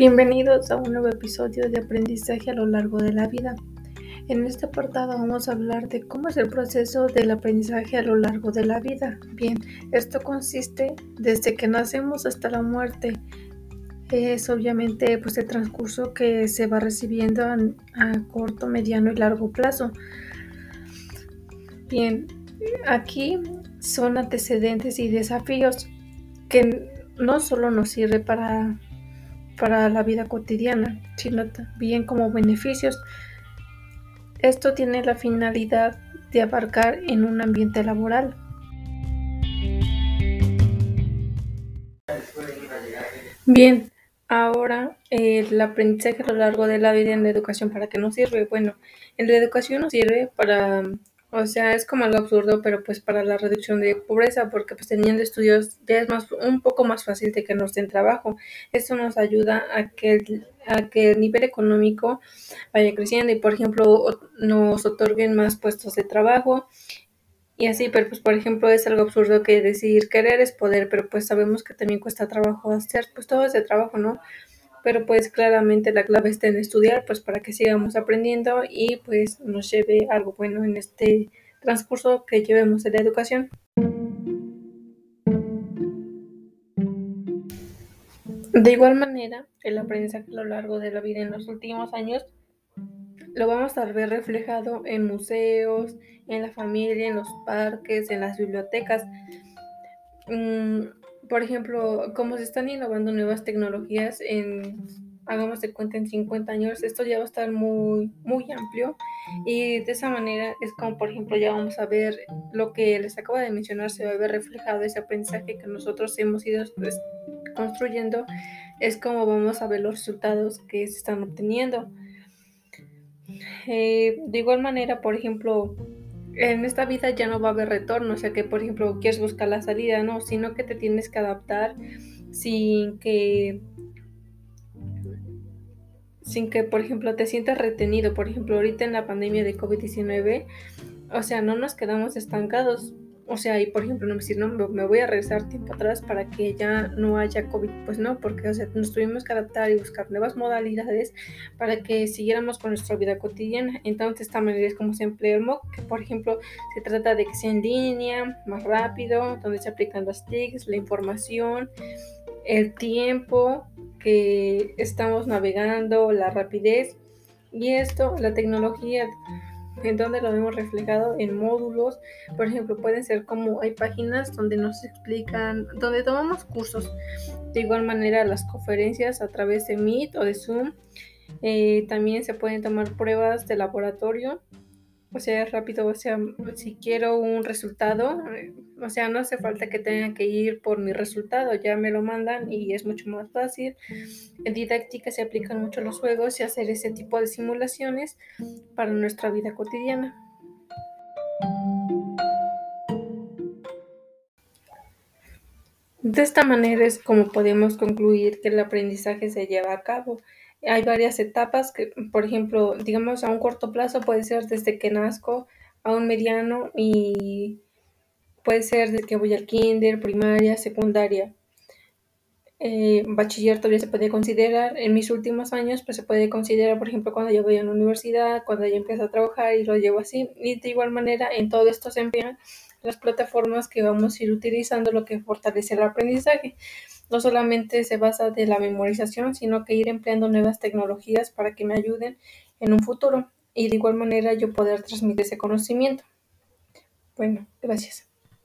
Bienvenidos a un nuevo episodio de aprendizaje a lo largo de la vida. En este apartado vamos a hablar de cómo es el proceso del aprendizaje a lo largo de la vida. Bien, esto consiste desde que nacemos hasta la muerte. Es obviamente pues el transcurso que se va recibiendo a, a corto, mediano y largo plazo. Bien, aquí son antecedentes y desafíos que no solo nos sirve para para la vida cotidiana, sino también como beneficios. Esto tiene la finalidad de abarcar en un ambiente laboral. Bien, ahora el aprendizaje a lo largo de la vida en la educación, ¿para qué nos sirve? Bueno, en la educación nos sirve para o sea, es como algo absurdo, pero pues para la reducción de pobreza, porque pues teniendo estudios ya es más, un poco más fácil de que nos den trabajo. Esto nos ayuda a que, a que el nivel económico vaya creciendo y, por ejemplo, nos otorguen más puestos de trabajo y así, pero pues por ejemplo es algo absurdo que decir querer es poder, pero pues sabemos que también cuesta trabajo hacer pues todo ese trabajo, ¿no? Pero pues claramente la clave está en estudiar, pues para que sigamos aprendiendo y pues nos lleve algo bueno en este transcurso que llevemos en la educación. De igual manera, el aprendizaje a lo largo de la vida en los últimos años lo vamos a ver reflejado en museos, en la familia, en los parques, en las bibliotecas. Mm, por ejemplo, como se están innovando nuevas tecnologías en, hagamos de cuenta, en 50 años, esto ya va a estar muy, muy amplio y de esa manera es como, por ejemplo, ya vamos a ver lo que les acabo de mencionar, se va a ver reflejado ese aprendizaje que nosotros hemos ido pues, construyendo, es como vamos a ver los resultados que se están obteniendo. Eh, de igual manera, por ejemplo, en esta vida ya no va a haber retorno, o sea que por ejemplo quieres buscar la salida, no, sino que te tienes que adaptar sin que sin que por ejemplo te sientas retenido, por ejemplo ahorita en la pandemia de COVID-19, o sea, no nos quedamos estancados, o sea, y por ejemplo, no decir, no, me voy a regresar tiempo atrás para que ya no haya COVID, pues no, porque o sea, nos tuvimos que adaptar y buscar nuevas modalidades para que siguiéramos con nuestra vida cotidiana. Entonces, esta manera es como se emplea el MOOC, que por ejemplo se trata de que sea en línea, más rápido, donde se aplican las TICs, la información, el tiempo que estamos navegando, la rapidez. Y esto, la tecnología en donde lo vemos reflejado en módulos. Por ejemplo, pueden ser como hay páginas donde nos explican, donde tomamos cursos. De igual manera, las conferencias a través de Meet o de Zoom. Eh, también se pueden tomar pruebas de laboratorio o sea, rápido, o sea, si quiero un resultado, eh, o sea, no hace falta que tenga que ir por mi resultado, ya me lo mandan y es mucho más fácil. En didáctica se aplican mucho los juegos y hacer ese tipo de simulaciones para nuestra vida cotidiana. De esta manera es como podemos concluir que el aprendizaje se lleva a cabo hay varias etapas que, por ejemplo, digamos a un corto plazo puede ser desde que nazco a un mediano y puede ser desde que voy al kinder, primaria, secundaria. Eh, bachiller todavía se puede considerar. En mis últimos años, pues se puede considerar, por ejemplo, cuando yo voy a la universidad, cuando ya empiezo a trabajar y lo llevo así. Y de igual manera, en todo esto se emplean las plataformas que vamos a ir utilizando, lo que fortalece el aprendizaje no solamente se basa de la memorización, sino que ir empleando nuevas tecnologías para que me ayuden en un futuro y de igual manera yo poder transmitir ese conocimiento. Bueno, gracias.